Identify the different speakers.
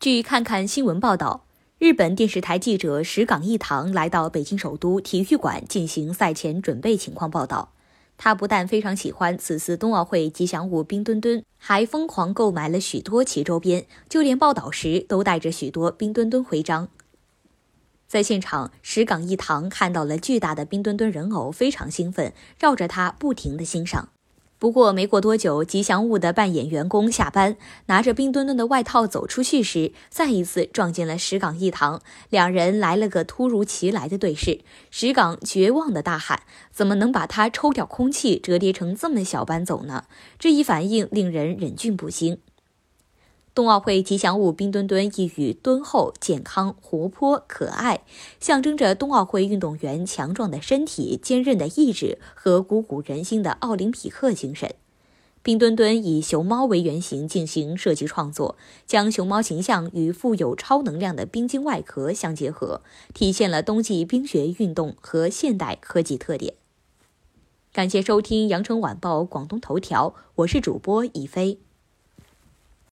Speaker 1: 据看看新闻报道，日本电视台记者石岗一堂来到北京首都体育馆进行赛前准备情况报道。他不但非常喜欢此次冬奥会吉祥物冰墩墩，还疯狂购买了许多其周边，就连报道时都带着许多冰墩墩徽章。在现场，石岗一堂看到了巨大的冰墩墩人偶，非常兴奋，绕着它不停地欣赏。不过没过多久，吉祥物的扮演员工下班，拿着冰墩墩的外套走出去时，再一次撞见了石岗一堂，两人来了个突如其来的对视。石岗绝望的大喊：“怎么能把他抽掉空气，折叠成这么小搬走呢？”这一反应令人忍俊不禁。冬奥会吉祥物冰墩墩意语敦厚、健康、活泼、可爱，象征着冬奥会运动员强壮的身体、坚韧的意志和鼓舞人心的奥林匹克精神。冰墩墩以熊猫为原型进行设计创作，将熊猫形象与富有超能量的冰晶外壳相结合，体现了冬季冰雪运动和现代科技特点。感谢收听羊城晚报广东头条，我是主播一飞。